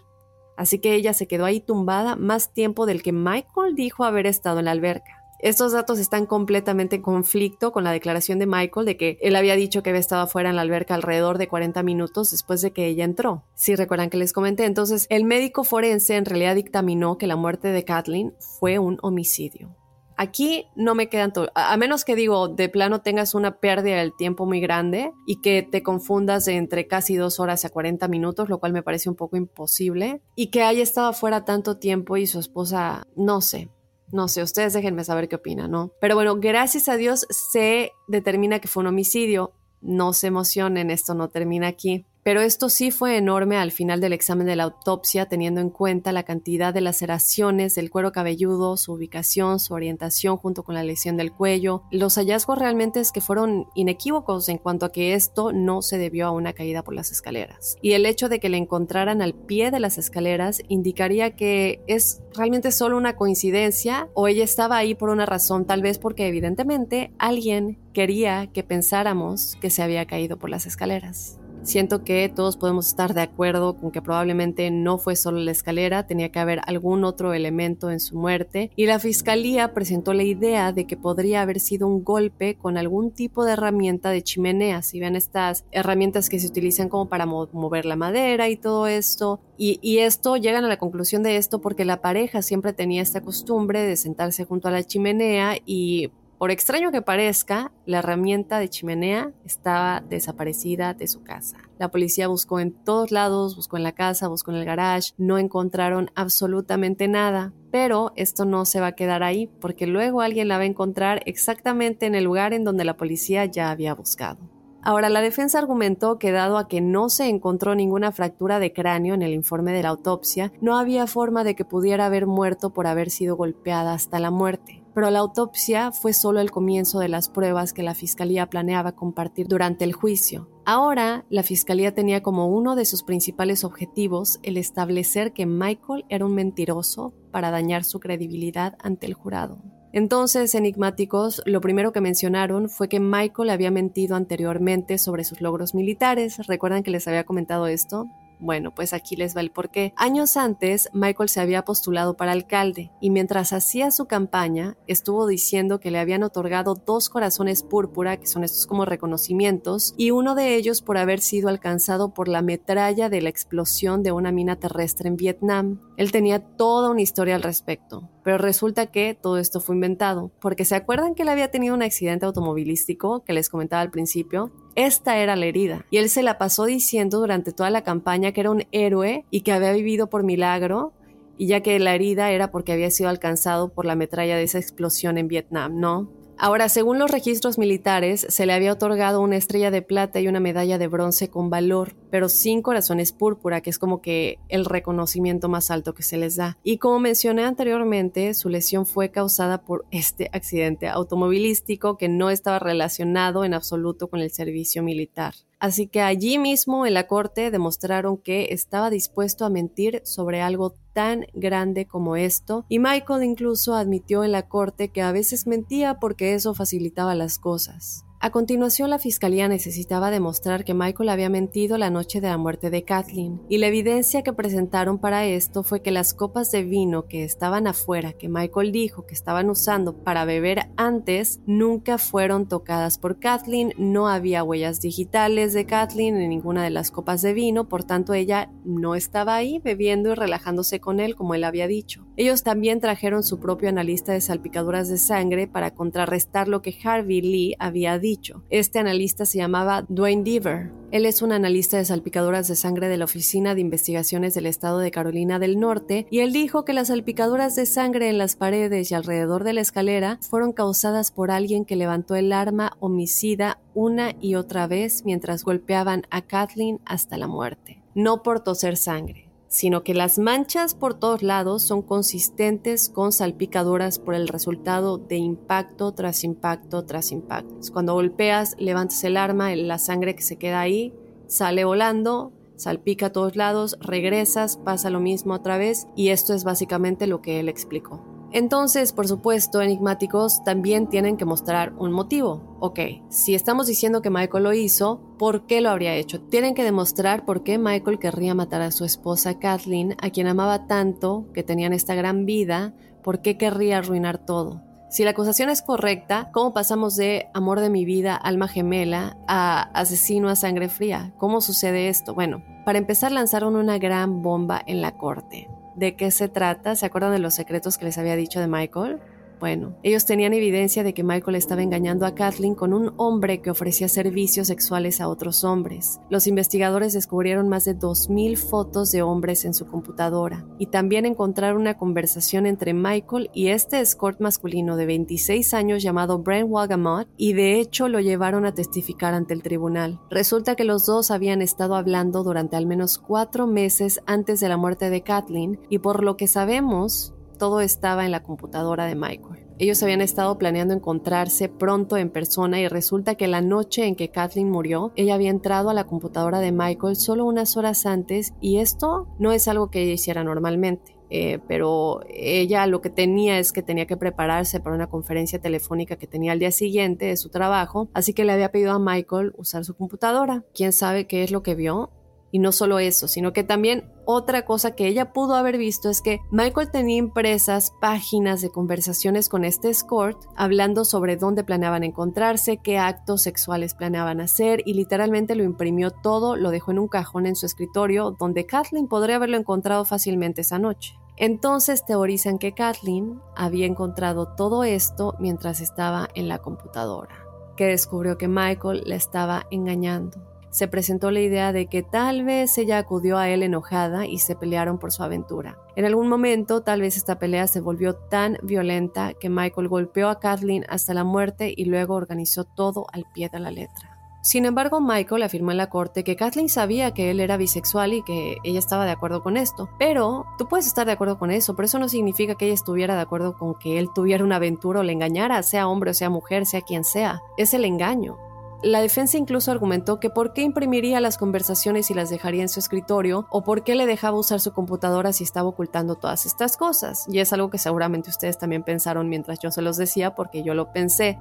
Así que ella se quedó ahí tumbada más tiempo del que Michael dijo haber estado en la alberca. Estos datos están completamente en conflicto con la declaración de Michael de que él había dicho que había estado afuera en la alberca alrededor de 40 minutos después de que ella entró. Si recuerdan que les comenté, entonces el médico forense en realidad dictaminó que la muerte de Kathleen fue un homicidio. Aquí no me quedan a menos que digo, de plano tengas una pérdida del tiempo muy grande y que te confundas entre casi dos horas a 40 minutos, lo cual me parece un poco imposible, y que haya estado afuera tanto tiempo y su esposa, no sé, no sé, ustedes déjenme saber qué opinan, ¿no? Pero bueno, gracias a Dios se determina que fue un homicidio. No se emocionen, esto no termina aquí. Pero esto sí fue enorme al final del examen de la autopsia, teniendo en cuenta la cantidad de laceraciones del cuero cabelludo, su ubicación, su orientación junto con la lesión del cuello. Los hallazgos realmente es que fueron inequívocos en cuanto a que esto no se debió a una caída por las escaleras. Y el hecho de que le encontraran al pie de las escaleras indicaría que es realmente solo una coincidencia o ella estaba ahí por una razón, tal vez porque evidentemente alguien quería que pensáramos que se había caído por las escaleras. Siento que todos podemos estar de acuerdo con que probablemente no fue solo la escalera, tenía que haber algún otro elemento en su muerte y la fiscalía presentó la idea de que podría haber sido un golpe con algún tipo de herramienta de chimenea, si ven estas herramientas que se utilizan como para mover la madera y todo esto. Y, y esto llegan a la conclusión de esto porque la pareja siempre tenía esta costumbre de sentarse junto a la chimenea y por extraño que parezca, la herramienta de chimenea estaba desaparecida de su casa. La policía buscó en todos lados, buscó en la casa, buscó en el garage, no encontraron absolutamente nada. Pero esto no se va a quedar ahí, porque luego alguien la va a encontrar exactamente en el lugar en donde la policía ya había buscado. Ahora, la defensa argumentó que dado a que no se encontró ninguna fractura de cráneo en el informe de la autopsia, no había forma de que pudiera haber muerto por haber sido golpeada hasta la muerte pero la autopsia fue solo el comienzo de las pruebas que la Fiscalía planeaba compartir durante el juicio. Ahora, la Fiscalía tenía como uno de sus principales objetivos el establecer que Michael era un mentiroso para dañar su credibilidad ante el jurado. Entonces, enigmáticos, lo primero que mencionaron fue que Michael había mentido anteriormente sobre sus logros militares. ¿Recuerdan que les había comentado esto? Bueno, pues aquí les va el porqué. Años antes, Michael se había postulado para alcalde y mientras hacía su campaña, estuvo diciendo que le habían otorgado dos corazones púrpura, que son estos como reconocimientos, y uno de ellos por haber sido alcanzado por la metralla de la explosión de una mina terrestre en Vietnam. Él tenía toda una historia al respecto. Pero resulta que todo esto fue inventado, porque se acuerdan que él había tenido un accidente automovilístico que les comentaba al principio. Esta era la herida, y él se la pasó diciendo durante toda la campaña que era un héroe y que había vivido por milagro, y ya que la herida era porque había sido alcanzado por la metralla de esa explosión en Vietnam, ¿no? Ahora, según los registros militares, se le había otorgado una estrella de plata y una medalla de bronce con valor, pero sin corazones púrpura, que es como que el reconocimiento más alto que se les da. Y como mencioné anteriormente, su lesión fue causada por este accidente automovilístico que no estaba relacionado en absoluto con el servicio militar. Así que allí mismo en la corte demostraron que estaba dispuesto a mentir sobre algo tan grande como esto, y Michael incluso admitió en la corte que a veces mentía porque eso facilitaba las cosas. A continuación, la fiscalía necesitaba demostrar que Michael había mentido la noche de la muerte de Kathleen, y la evidencia que presentaron para esto fue que las copas de vino que estaban afuera, que Michael dijo que estaban usando para beber antes, nunca fueron tocadas por Kathleen, no había huellas digitales de Kathleen en ninguna de las copas de vino, por tanto ella no estaba ahí bebiendo y relajándose con él como él había dicho. Ellos también trajeron su propio analista de salpicaduras de sangre para contrarrestar lo que Harvey Lee había dicho este analista se llamaba Dwayne Deaver. Él es un analista de salpicaduras de sangre de la Oficina de Investigaciones del Estado de Carolina del Norte y él dijo que las salpicaduras de sangre en las paredes y alrededor de la escalera fueron causadas por alguien que levantó el arma homicida una y otra vez mientras golpeaban a Kathleen hasta la muerte, no por toser sangre sino que las manchas por todos lados son consistentes con salpicaduras por el resultado de impacto tras impacto tras impacto. Cuando golpeas, levantas el arma, la sangre que se queda ahí sale volando, salpica a todos lados, regresas, pasa lo mismo otra vez y esto es básicamente lo que él explicó. Entonces, por supuesto, enigmáticos también tienen que mostrar un motivo. Ok, si estamos diciendo que Michael lo hizo, ¿por qué lo habría hecho? Tienen que demostrar por qué Michael querría matar a su esposa Kathleen, a quien amaba tanto, que tenían esta gran vida, ¿por qué querría arruinar todo? Si la acusación es correcta, ¿cómo pasamos de amor de mi vida, alma gemela, a asesino a sangre fría? ¿Cómo sucede esto? Bueno, para empezar lanzaron una gran bomba en la corte de qué se trata. ¿Se acuerdan de los secretos que les había dicho de Michael? Bueno, ellos tenían evidencia de que Michael estaba engañando a Kathleen con un hombre que ofrecía servicios sexuales a otros hombres. Los investigadores descubrieron más de 2.000 fotos de hombres en su computadora y también encontraron una conversación entre Michael y este escort masculino de 26 años llamado Brent Wagamot y de hecho lo llevaron a testificar ante el tribunal. Resulta que los dos habían estado hablando durante al menos cuatro meses antes de la muerte de Kathleen y por lo que sabemos, todo estaba en la computadora de Michael. Ellos habían estado planeando encontrarse pronto en persona y resulta que la noche en que Kathleen murió, ella había entrado a la computadora de Michael solo unas horas antes y esto no es algo que ella hiciera normalmente. Eh, pero ella lo que tenía es que tenía que prepararse para una conferencia telefónica que tenía al día siguiente de su trabajo, así que le había pedido a Michael usar su computadora. ¿Quién sabe qué es lo que vio? Y no solo eso, sino que también otra cosa que ella pudo haber visto es que Michael tenía impresas páginas de conversaciones con este escort hablando sobre dónde planeaban encontrarse, qué actos sexuales planeaban hacer y literalmente lo imprimió todo, lo dejó en un cajón en su escritorio donde Kathleen podría haberlo encontrado fácilmente esa noche. Entonces teorizan que Kathleen había encontrado todo esto mientras estaba en la computadora, que descubrió que Michael la estaba engañando se presentó la idea de que tal vez ella acudió a él enojada y se pelearon por su aventura. En algún momento, tal vez esta pelea se volvió tan violenta que Michael golpeó a Kathleen hasta la muerte y luego organizó todo al pie de la letra. Sin embargo, Michael afirmó en la corte que Kathleen sabía que él era bisexual y que ella estaba de acuerdo con esto. Pero tú puedes estar de acuerdo con eso, pero eso no significa que ella estuviera de acuerdo con que él tuviera una aventura o le engañara, sea hombre o sea mujer, sea quien sea. Es el engaño. La defensa incluso argumentó que por qué imprimiría las conversaciones y las dejaría en su escritorio o por qué le dejaba usar su computadora si estaba ocultando todas estas cosas. Y es algo que seguramente ustedes también pensaron mientras yo se los decía porque yo lo pensé.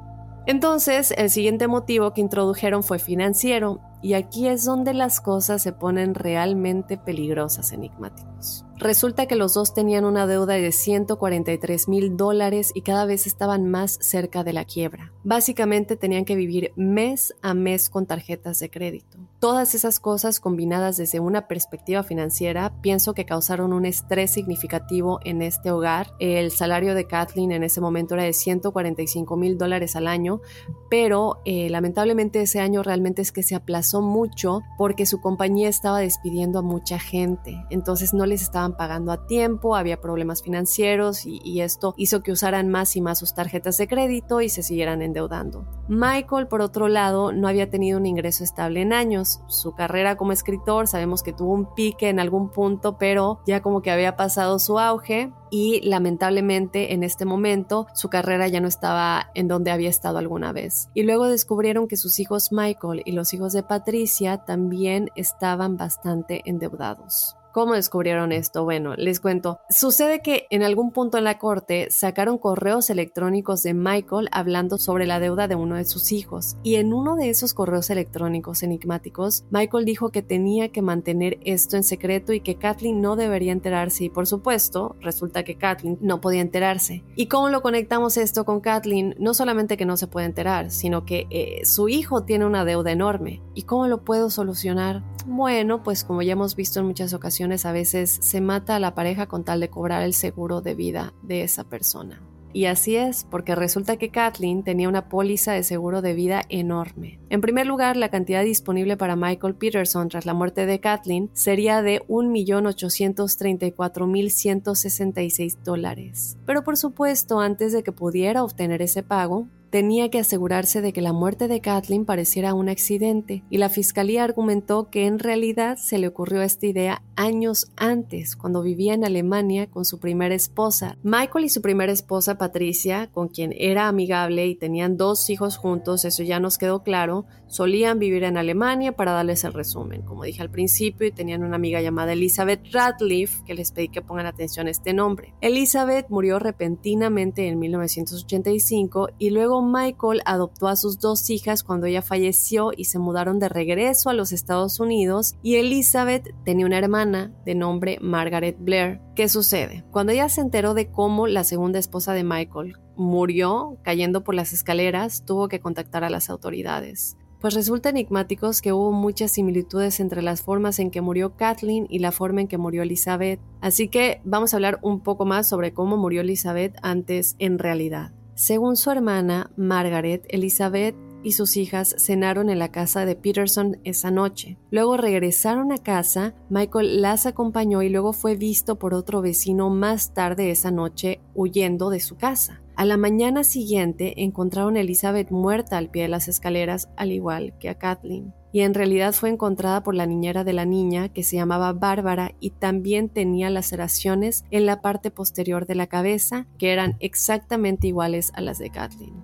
Entonces, el siguiente motivo que introdujeron fue financiero, y aquí es donde las cosas se ponen realmente peligrosas, enigmáticos. Resulta que los dos tenían una deuda de 143 mil dólares y cada vez estaban más cerca de la quiebra. Básicamente tenían que vivir mes a mes con tarjetas de crédito. Todas esas cosas combinadas desde una perspectiva financiera pienso que causaron un estrés significativo en este hogar. El salario de Kathleen en ese momento era de 145 mil dólares al año, pero eh, lamentablemente ese año realmente es que se aplazó mucho porque su compañía estaba despidiendo a mucha gente. Entonces no les estaban pagando a tiempo, había problemas financieros y, esto hizo que usaran más y más sus tarjetas de crédito y se siguieran endeudando. Michael, por otro lado, no había tenido un ingreso estable en años. Su carrera como escritor sabemos que tuvo un pique en algún punto, pero ya como que había pasado su auge y lamentablemente en este momento su carrera ya no estaba en donde había estado alguna vez. Y luego descubrieron que sus hijos Michael y los hijos de Patricia también estaban bastante endeudados. ¿Cómo descubrieron esto? Bueno, les cuento. Sucede que en algún punto en la corte sacaron correos electrónicos de Michael hablando sobre la deuda de uno de sus hijos. Y en uno de esos correos electrónicos enigmáticos, Michael dijo que tenía que mantener esto en secreto y que Kathleen no debería enterarse. Y por supuesto, resulta que Kathleen no podía enterarse. ¿Y cómo lo conectamos esto con Kathleen? No solamente que no se puede enterar, sino que eh, su hijo tiene una deuda enorme. ¿Y cómo lo puedo solucionar? Bueno, pues como ya hemos visto en muchas ocasiones, a veces se mata a la pareja con tal de cobrar el seguro de vida de esa persona. Y así es, porque resulta que Kathleen tenía una póliza de seguro de vida enorme. En primer lugar, la cantidad disponible para Michael Peterson tras la muerte de Kathleen sería de 1.834.166 dólares. Pero por supuesto, antes de que pudiera obtener ese pago, tenía que asegurarse de que la muerte de Kathleen pareciera un accidente, y la fiscalía argumentó que en realidad se le ocurrió esta idea años antes, cuando vivía en Alemania con su primera esposa. Michael y su primera esposa Patricia, con quien era amigable y tenían dos hijos juntos, eso ya nos quedó claro, solían vivir en Alemania para darles el resumen. Como dije al principio, tenían una amiga llamada Elizabeth Radcliffe, que les pedí que pongan atención a este nombre. Elizabeth murió repentinamente en 1985 y luego Michael adoptó a sus dos hijas cuando ella falleció y se mudaron de regreso a los Estados Unidos y Elizabeth tenía una hermana de nombre Margaret Blair. ¿Qué sucede? Cuando ella se enteró de cómo la segunda esposa de Michael murió cayendo por las escaleras, tuvo que contactar a las autoridades. Pues resulta enigmáticos que hubo muchas similitudes entre las formas en que murió Kathleen y la forma en que murió Elizabeth. Así que vamos a hablar un poco más sobre cómo murió Elizabeth antes en realidad. Según su hermana, Margaret, Elizabeth y sus hijas cenaron en la casa de Peterson esa noche. Luego regresaron a casa, Michael las acompañó y luego fue visto por otro vecino más tarde esa noche huyendo de su casa. A la mañana siguiente encontraron a Elizabeth muerta al pie de las escaleras, al igual que a Kathleen. Y en realidad fue encontrada por la niñera de la niña, que se llamaba Bárbara, y también tenía laceraciones en la parte posterior de la cabeza, que eran exactamente iguales a las de Kathleen.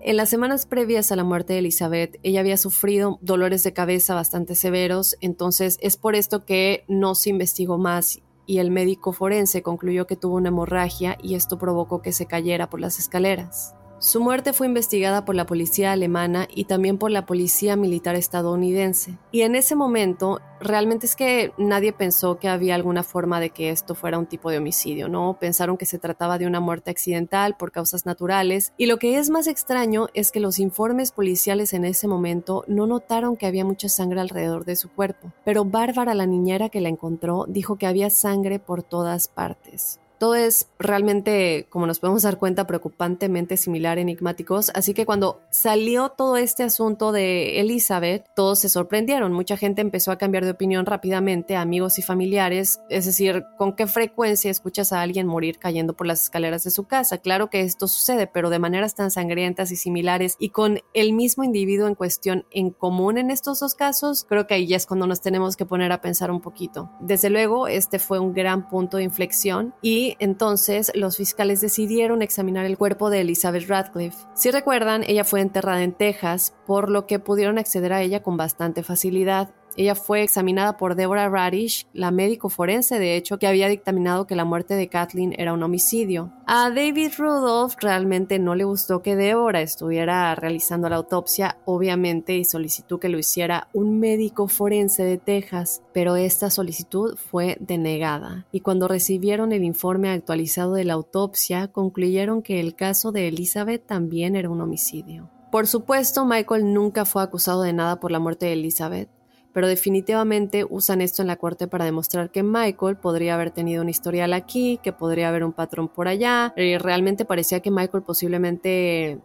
En las semanas previas a la muerte de Elizabeth, ella había sufrido dolores de cabeza bastante severos, entonces es por esto que no se investigó más y el médico forense concluyó que tuvo una hemorragia y esto provocó que se cayera por las escaleras. Su muerte fue investigada por la policía alemana y también por la policía militar estadounidense. Y en ese momento, realmente es que nadie pensó que había alguna forma de que esto fuera un tipo de homicidio, ¿no? Pensaron que se trataba de una muerte accidental por causas naturales. Y lo que es más extraño es que los informes policiales en ese momento no notaron que había mucha sangre alrededor de su cuerpo. Pero Bárbara, la niñera que la encontró, dijo que había sangre por todas partes. Todo es realmente, como nos podemos dar cuenta, preocupantemente similar, enigmáticos. Así que cuando salió todo este asunto de Elizabeth, todos se sorprendieron. Mucha gente empezó a cambiar de opinión rápidamente, amigos y familiares. Es decir, ¿con qué frecuencia escuchas a alguien morir cayendo por las escaleras de su casa? Claro que esto sucede, pero de maneras tan sangrientas y similares y con el mismo individuo en cuestión en común en estos dos casos, creo que ahí ya es cuando nos tenemos que poner a pensar un poquito. Desde luego, este fue un gran punto de inflexión y entonces los fiscales decidieron examinar el cuerpo de Elizabeth Radcliffe. Si recuerdan, ella fue enterrada en Texas, por lo que pudieron acceder a ella con bastante facilidad. Ella fue examinada por Deborah Radish, la médico forense, de hecho, que había dictaminado que la muerte de Kathleen era un homicidio. A David Rudolph realmente no le gustó que Deborah estuviera realizando la autopsia, obviamente, y solicitó que lo hiciera un médico forense de Texas, pero esta solicitud fue denegada. Y cuando recibieron el informe actualizado de la autopsia, concluyeron que el caso de Elizabeth también era un homicidio. Por supuesto, Michael nunca fue acusado de nada por la muerte de Elizabeth pero definitivamente usan esto en la corte para demostrar que Michael podría haber tenido un historial aquí, que podría haber un patrón por allá, y realmente parecía que Michael posiblemente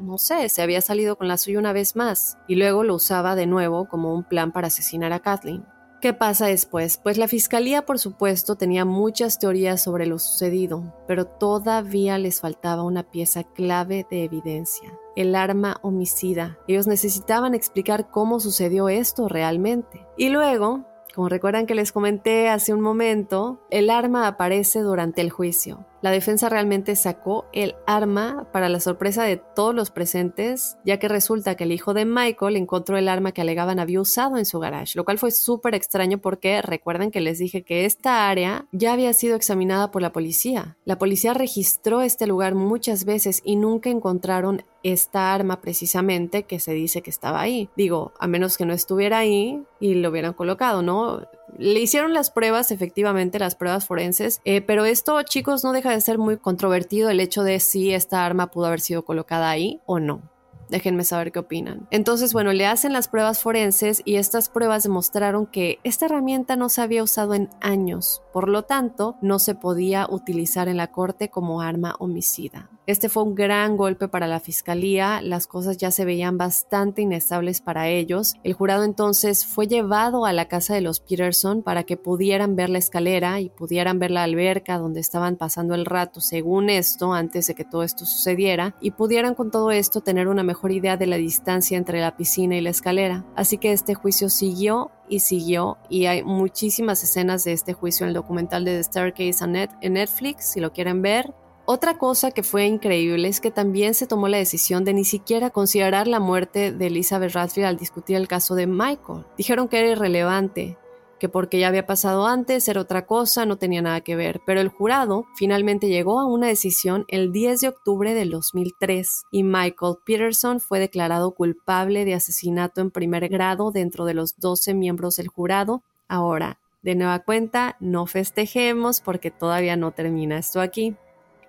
no sé, se había salido con la suya una vez más y luego lo usaba de nuevo como un plan para asesinar a Kathleen. ¿Qué pasa después? Pues la fiscalía, por supuesto, tenía muchas teorías sobre lo sucedido, pero todavía les faltaba una pieza clave de evidencia, el arma homicida. Ellos necesitaban explicar cómo sucedió esto realmente. Y luego, como recuerdan que les comenté hace un momento, el arma aparece durante el juicio. La defensa realmente sacó el arma para la sorpresa de todos los presentes, ya que resulta que el hijo de Michael encontró el arma que alegaban había usado en su garage, lo cual fue súper extraño porque recuerden que les dije que esta área ya había sido examinada por la policía. La policía registró este lugar muchas veces y nunca encontraron esta arma precisamente que se dice que estaba ahí. Digo, a menos que no estuviera ahí y lo hubieran colocado, ¿no? Le hicieron las pruebas, efectivamente, las pruebas forenses, eh, pero esto, chicos, no deja de ser muy controvertido el hecho de si esta arma pudo haber sido colocada ahí o no. Déjenme saber qué opinan. Entonces, bueno, le hacen las pruebas forenses y estas pruebas demostraron que esta herramienta no se había usado en años, por lo tanto, no se podía utilizar en la corte como arma homicida. Este fue un gran golpe para la fiscalía, las cosas ya se veían bastante inestables para ellos. El jurado entonces fue llevado a la casa de los Peterson para que pudieran ver la escalera y pudieran ver la alberca donde estaban pasando el rato, según esto, antes de que todo esto sucediera, y pudieran con todo esto tener una mejor idea de la distancia entre la piscina y la escalera. Así que este juicio siguió y siguió y hay muchísimas escenas de este juicio en el documental de The Staircase en Netflix, si lo quieren ver. Otra cosa que fue increíble es que también se tomó la decisión de ni siquiera considerar la muerte de Elizabeth Radfield al discutir el caso de Michael. Dijeron que era irrelevante, que porque ya había pasado antes era otra cosa, no tenía nada que ver, pero el jurado finalmente llegó a una decisión el 10 de octubre del 2003 y Michael Peterson fue declarado culpable de asesinato en primer grado dentro de los 12 miembros del jurado. Ahora, de nueva cuenta, no festejemos porque todavía no termina esto aquí.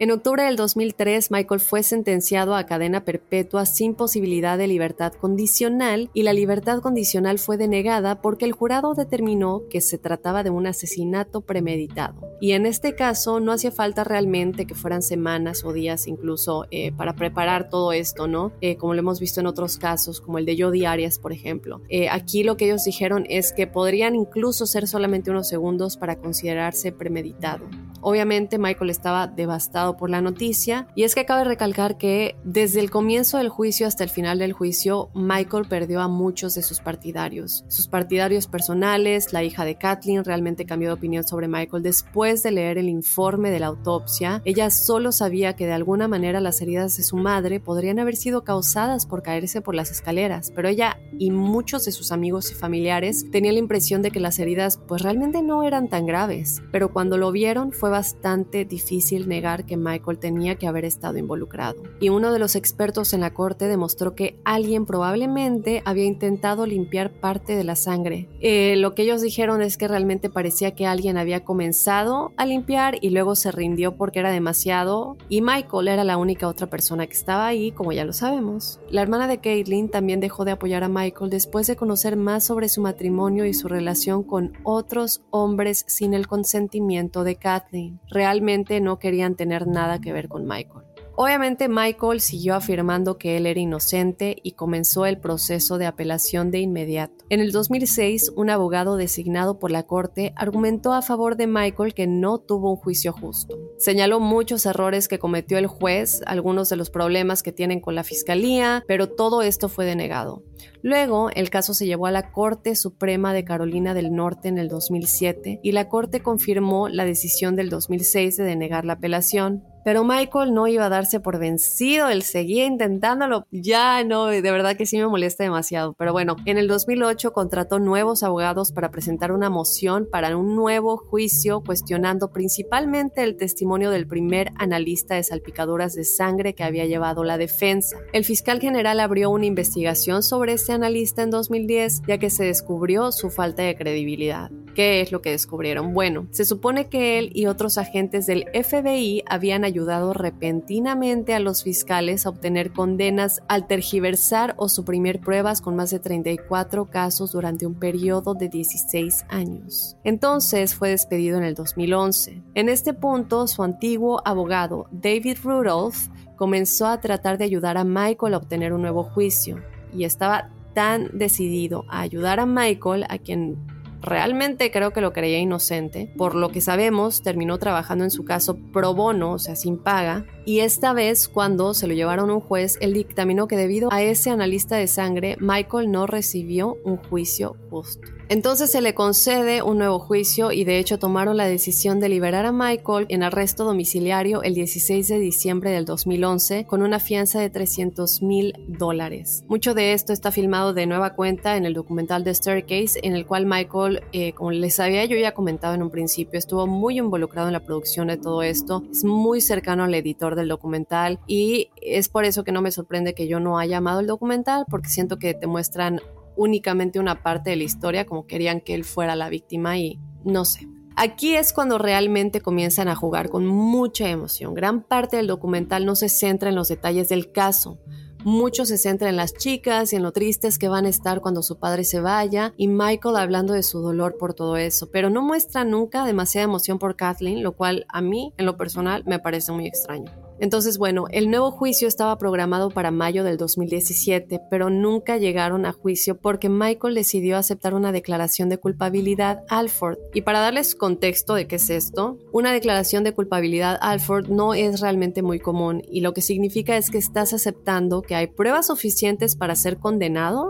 En octubre del 2003, Michael fue sentenciado a cadena perpetua sin posibilidad de libertad condicional y la libertad condicional fue denegada porque el jurado determinó que se trataba de un asesinato premeditado. Y en este caso no hacía falta realmente que fueran semanas o días incluso eh, para preparar todo esto, ¿no? Eh, como lo hemos visto en otros casos, como el de Jodi Arias, por ejemplo. Eh, aquí lo que ellos dijeron es que podrían incluso ser solamente unos segundos para considerarse premeditado. Obviamente Michael estaba devastado por la noticia y es que cabe recalcar que desde el comienzo del juicio hasta el final del juicio Michael perdió a muchos de sus partidarios. Sus partidarios personales, la hija de Kathleen realmente cambió de opinión sobre Michael después de leer el informe de la autopsia. Ella solo sabía que de alguna manera las heridas de su madre podrían haber sido causadas por caerse por las escaleras, pero ella y muchos de sus amigos y familiares tenían la impresión de que las heridas pues realmente no eran tan graves, pero cuando lo vieron fue bastante difícil negar que Michael tenía que haber estado involucrado. Y uno de los expertos en la corte demostró que alguien probablemente había intentado limpiar parte de la sangre. Eh, lo que ellos dijeron es que realmente parecía que alguien había comenzado a limpiar y luego se rindió porque era demasiado y Michael era la única otra persona que estaba ahí, como ya lo sabemos. La hermana de Caitlin también dejó de apoyar a Michael después de conocer más sobre su matrimonio y su relación con otros hombres sin el consentimiento de Kathleen realmente no querían tener nada que ver con Michael. Obviamente Michael siguió afirmando que él era inocente y comenzó el proceso de apelación de inmediato. En el 2006, un abogado designado por la corte argumentó a favor de Michael que no tuvo un juicio justo. Señaló muchos errores que cometió el juez, algunos de los problemas que tienen con la fiscalía, pero todo esto fue denegado. Luego, el caso se llevó a la Corte Suprema de Carolina del Norte en el 2007 y la Corte confirmó la decisión del 2006 de denegar la apelación. Pero Michael no iba a darse por vencido, él seguía intentándolo. Ya no, de verdad que sí me molesta demasiado. Pero bueno, en el 2008 contrató nuevos abogados para presentar una moción para un nuevo juicio cuestionando principalmente el testimonio del primer analista de salpicaduras de sangre que había llevado la defensa. El fiscal general abrió una investigación sobre este analista en 2010 ya que se descubrió su falta de credibilidad. ¿Qué es lo que descubrieron? Bueno, se supone que él y otros agentes del FBI habían ayudado repentinamente a los fiscales a obtener condenas al tergiversar o suprimir pruebas con más de 34 casos durante un periodo de 16 años. Entonces fue despedido en el 2011. En este punto, su antiguo abogado, David Rudolph, comenzó a tratar de ayudar a Michael a obtener un nuevo juicio y estaba tan decidido a ayudar a Michael, a quien realmente creo que lo creía inocente. Por lo que sabemos, terminó trabajando en su caso pro bono, o sea, sin paga. Y esta vez, cuando se lo llevaron a un juez, él dictaminó que debido a ese analista de sangre, Michael no recibió un juicio justo. Entonces se le concede un nuevo juicio y de hecho tomaron la decisión de liberar a Michael en arresto domiciliario el 16 de diciembre del 2011 con una fianza de 300 mil dólares. Mucho de esto está filmado de nueva cuenta en el documental The Staircase en el cual Michael, eh, como les había yo ya comentado en un principio, estuvo muy involucrado en la producción de todo esto, es muy cercano al editor del documental y es por eso que no me sorprende que yo no haya amado el documental porque siento que te muestran únicamente una parte de la historia, como querían que él fuera la víctima y no sé. Aquí es cuando realmente comienzan a jugar con mucha emoción. Gran parte del documental no se centra en los detalles del caso. Mucho se centra en las chicas y en lo tristes que van a estar cuando su padre se vaya y Michael hablando de su dolor por todo eso, pero no muestra nunca demasiada emoción por Kathleen, lo cual a mí en lo personal me parece muy extraño. Entonces, bueno, el nuevo juicio estaba programado para mayo del 2017, pero nunca llegaron a juicio porque Michael decidió aceptar una declaración de culpabilidad Alford. Y para darles contexto de qué es esto, una declaración de culpabilidad Alford no es realmente muy común y lo que significa es que estás aceptando que hay pruebas suficientes para ser condenado,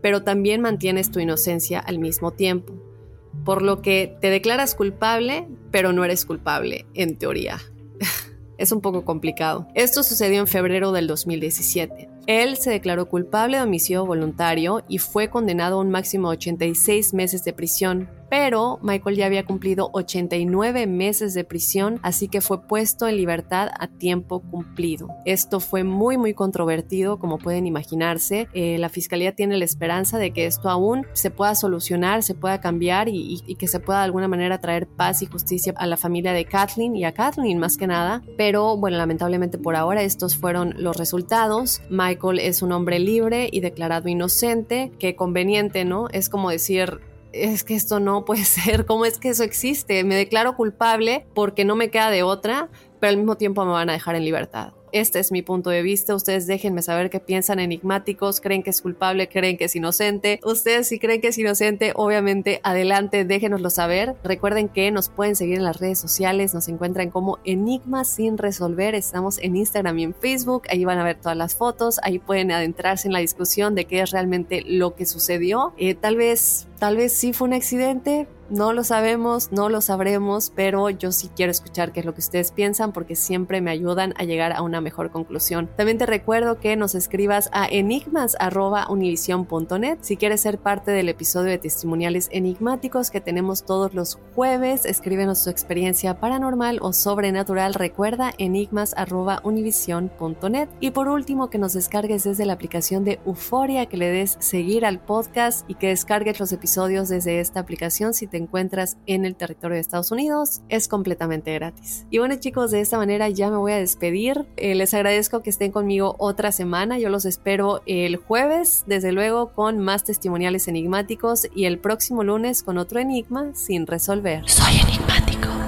pero también mantienes tu inocencia al mismo tiempo. Por lo que te declaras culpable, pero no eres culpable, en teoría es un poco complicado. Esto sucedió en febrero del 2017. Él se declaró culpable de homicidio voluntario y fue condenado a un máximo de 86 meses de prisión, pero Michael ya había cumplido 89 meses de prisión, así que fue puesto en libertad a tiempo cumplido. Esto fue muy muy controvertido, como pueden imaginarse. Eh, la fiscalía tiene la esperanza de que esto aún se pueda solucionar, se pueda cambiar y, que se pueda de alguna manera traer paz y justicia a la familia de Kathleen y a Kathleen más que nada. Pero bueno, lamentablemente por ahora estos fueron los resultados. Es un hombre libre y declarado inocente. Qué conveniente, ¿no? Es como decir, es que esto no puede ser, ¿cómo es que eso existe? Me declaro culpable porque no me queda de otra, pero al mismo tiempo me van a dejar en libertad. Este es mi punto de vista. Ustedes déjenme saber qué piensan enigmáticos. ¿Creen que es culpable? ¿Creen que es inocente? Ustedes si creen que es inocente, obviamente adelante, déjenoslo saber. Recuerden que nos pueden seguir en las redes sociales. Nos encuentran como Enigmas sin resolver. Estamos en Instagram y en Facebook. Ahí van a ver todas las fotos. Ahí pueden adentrarse en la discusión de qué es realmente lo que sucedió. Eh, tal vez, tal vez sí fue un accidente no lo sabemos, no lo sabremos, pero yo sí quiero escuchar qué es lo que ustedes piensan porque siempre me ayudan a llegar a una mejor conclusión. También te recuerdo que nos escribas a enigmas.univision.net si quieres ser parte del episodio de testimoniales enigmáticos que tenemos todos los jueves. Escríbenos tu experiencia paranormal o sobrenatural. Recuerda enigmas.univision.net. Y por último, que nos descargues desde la aplicación de Euforia, que le des seguir al podcast y que descargues los episodios desde esta aplicación si te encuentras en el territorio de Estados Unidos. Es completamente gratis. Y bueno chicos, de esta manera ya me voy a despedir. Eh, les agradezco que estén conmigo otra semana. Yo los espero el jueves, desde luego, con más testimoniales enigmáticos y el próximo lunes con otro enigma sin resolver. Soy enigmático.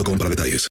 para detalles.